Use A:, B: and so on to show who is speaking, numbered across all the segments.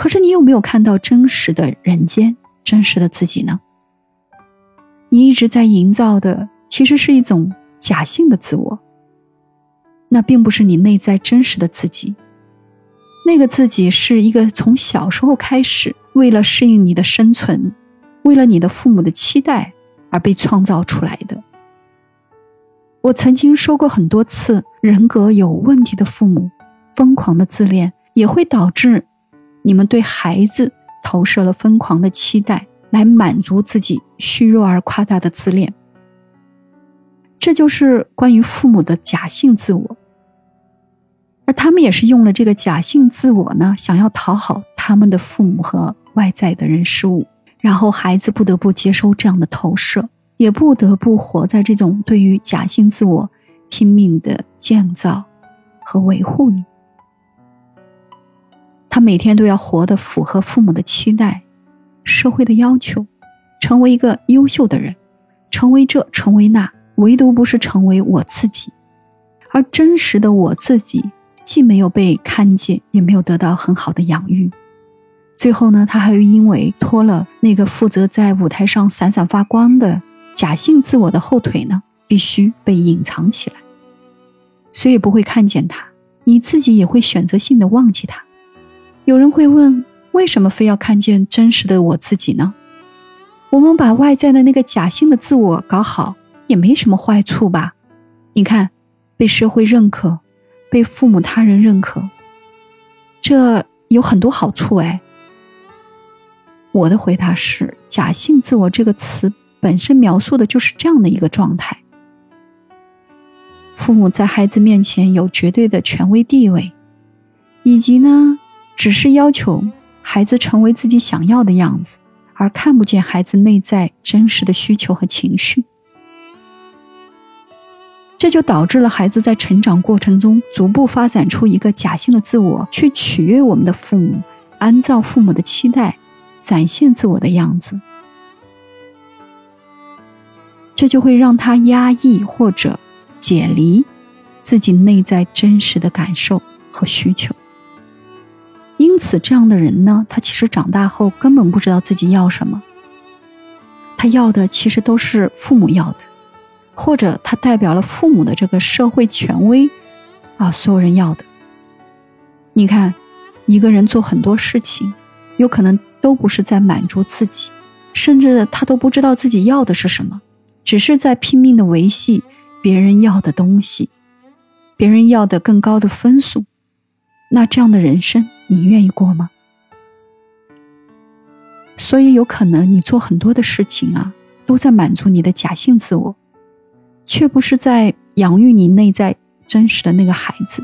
A: 可是你有没有看到真实的人间、真实的自己呢？你一直在营造的其实是一种假性的自我，那并不是你内在真实的自己。那个自己是一个从小时候开始，为了适应你的生存，为了你的父母的期待而被创造出来的。我曾经说过很多次，人格有问题的父母，疯狂的自恋也会导致你们对孩子投射了疯狂的期待，来满足自己虚弱而夸大的自恋。这就是关于父母的假性自我，而他们也是用了这个假性自我呢，想要讨好他们的父母和外在的人事物，然后孩子不得不接收这样的投射。也不得不活在这种对于假性自我拼命的建造和维护里。他每天都要活得符合父母的期待、社会的要求，成为一个优秀的人，成为这，成为那，唯独不是成为我自己。而真实的我自己，既没有被看见，也没有得到很好的养育。最后呢，他还又因为拖了那个负责在舞台上闪闪发光的。假性自我的后腿呢，必须被隐藏起来，谁也不会看见他，你自己也会选择性的忘记他。有人会问，为什么非要看见真实的我自己呢？我们把外在的那个假性的自我搞好，也没什么坏处吧？你看，被社会认可，被父母他人认可，这有很多好处哎。我的回答是，假性自我这个词。本身描述的就是这样的一个状态：父母在孩子面前有绝对的权威地位，以及呢，只是要求孩子成为自己想要的样子，而看不见孩子内在真实的需求和情绪。这就导致了孩子在成长过程中逐步发展出一个假性的自我，去取悦我们的父母，按照父母的期待展现自我的样子。这就会让他压抑或者解离自己内在真实的感受和需求。此，这样的人呢，他其实长大后根本不知道自己要什么。他要的其实都是父母要的，或者他代表了父母的这个社会权威啊，所有人要的。你看，一个人做很多事情，有可能都不是在满足自己，甚至他都不知道自己要的是什么。只是在拼命的维系别人要的东西，别人要的更高的分数，那这样的人生你愿意过吗？所以有可能你做很多的事情啊，都在满足你的假性自我，却不是在养育你内在真实的那个孩子，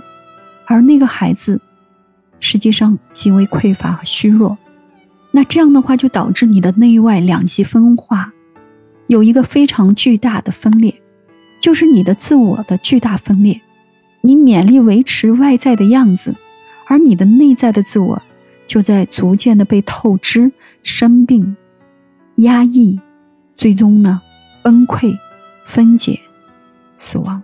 A: 而那个孩子实际上极为匮乏和虚弱，那这样的话就导致你的内外两极分化。有一个非常巨大的分裂，就是你的自我的巨大分裂。你勉力维持外在的样子，而你的内在的自我就在逐渐的被透支、生病、压抑，最终呢崩溃、分解、死亡。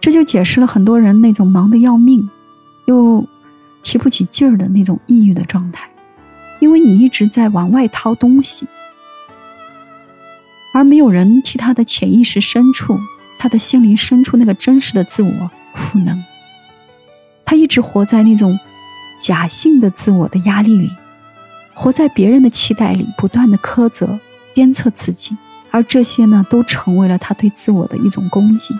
A: 这就解释了很多人那种忙得要命，又提不起劲儿的那种抑郁的状态。因为你一直在往外掏东西，而没有人替他的潜意识深处、他的心灵深处那个真实的自我赋能。他一直活在那种假性的自我的压力里，活在别人的期待里，不断的苛责、鞭策自己，而这些呢，都成为了他对自我的一种攻击。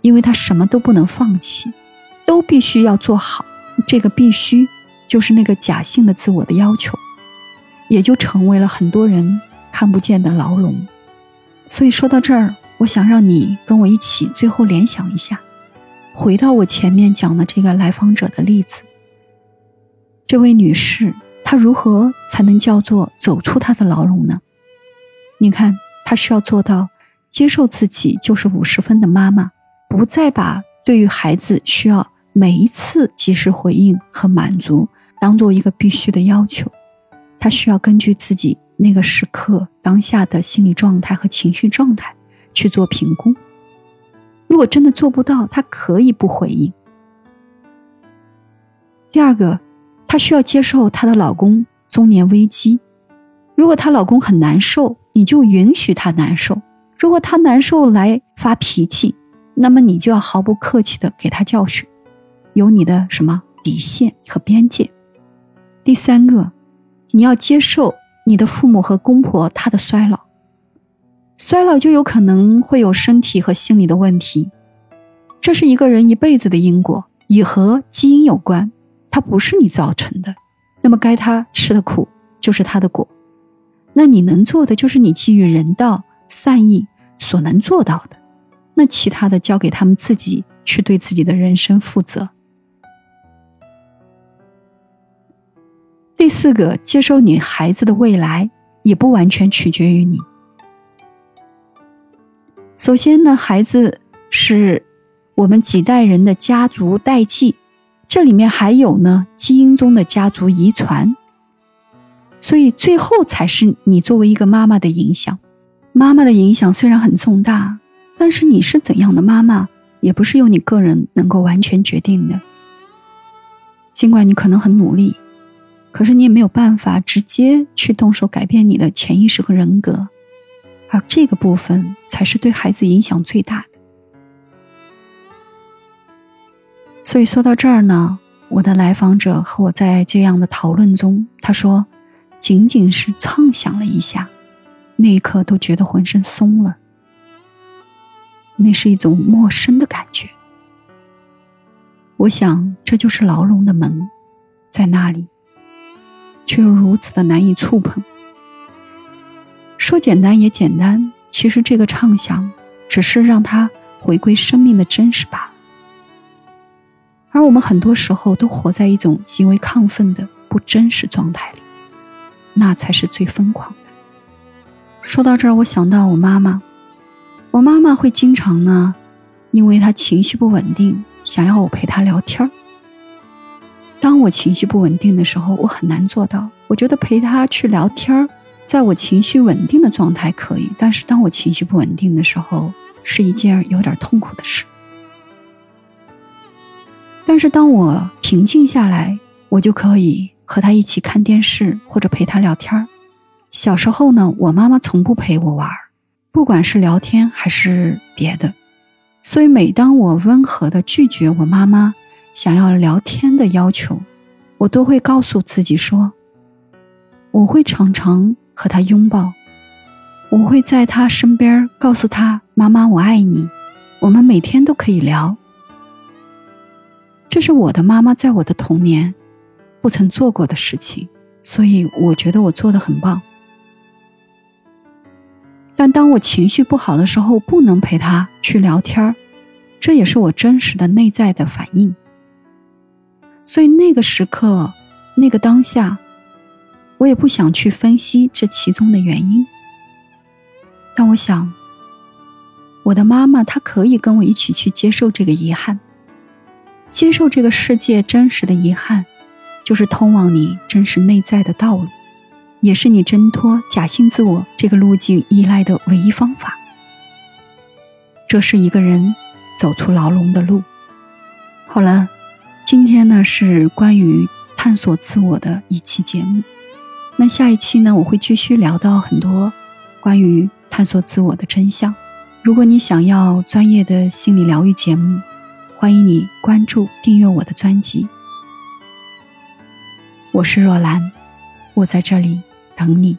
A: 因为他什么都不能放弃，都必须要做好，这个必须。就是那个假性的自我的要求，也就成为了很多人看不见的牢笼。所以说到这儿，我想让你跟我一起最后联想一下，回到我前面讲的这个来访者的例子。这位女士，她如何才能叫做走出她的牢笼呢？你看，她需要做到接受自己就是五十分的妈妈，不再把对于孩子需要每一次及时回应和满足。当做一个必须的要求，他需要根据自己那个时刻当下的心理状态和情绪状态去做评估。如果真的做不到，他可以不回应。第二个，她需要接受她的老公中年危机。如果她老公很难受，你就允许他难受；如果他难受来发脾气，那么你就要毫不客气的给他教训，有你的什么底线和边界。第三个，你要接受你的父母和公婆他的衰老，衰老就有可能会有身体和心理的问题，这是一个人一辈子的因果，也和基因有关，它不是你造成的，那么该他吃的苦就是他的果。那你能做的就是你基于人道善意所能做到的，那其他的交给他们自己去对自己的人生负责。第四个，接受你孩子的未来也不完全取决于你。首先呢，孩子是我们几代人的家族代际，这里面还有呢基因中的家族遗传。所以最后才是你作为一个妈妈的影响，妈妈的影响虽然很重大，但是你是怎样的妈妈，也不是由你个人能够完全决定的。尽管你可能很努力，可是你也没有办法直接去动手改变你的潜意识和人格，而这个部分才是对孩子影响最大的。所以说到这儿呢，我的来访者和我在这样的讨论中，他说。仅仅是畅想了一下，那一刻都觉得浑身松了。那是一种陌生的感觉。我想，这就是牢笼的门，在那里，却又如此的难以触碰。说简单也简单，其实这个畅想，只是让它回归生命的真实罢了。而我们很多时候都活在一种极为亢奋的不真实状态里。那才是最疯狂的。说到这儿，我想到我妈妈，我妈妈会经常呢，因为她情绪不稳定，想要我陪她聊天儿。当我情绪不稳定的时候，我很难做到。我觉得陪她去聊天儿，在我情绪稳定的状态可以，但是当我情绪不稳定的时候，是一件有点痛苦的事。但是当我平静下来，我就可以。和他一起看电视或者陪他聊天小时候呢，我妈妈从不陪我玩不管是聊天还是别的。所以每当我温和的拒绝我妈妈想要聊天的要求，我都会告诉自己说：我会常常和他拥抱，我会在他身边告诉他妈妈我爱你，我们每天都可以聊。这是我的妈妈在我的童年。不曾做过的事情，所以我觉得我做的很棒。但当我情绪不好的时候，不能陪他去聊天儿，这也是我真实的内在的反应。所以那个时刻，那个当下，我也不想去分析这其中的原因。但我想，我的妈妈她可以跟我一起去接受这个遗憾，接受这个世界真实的遗憾。就是通往你真实内在的道路，也是你挣脱假性自我这个路径依赖的唯一方法。这是一个人走出牢笼的路。好了，今天呢是关于探索自我的一期节目。那下一期呢，我会继续聊到很多关于探索自我的真相。如果你想要专业的心理疗愈节目，欢迎你关注订阅我的专辑。我是若兰，我在这里等你。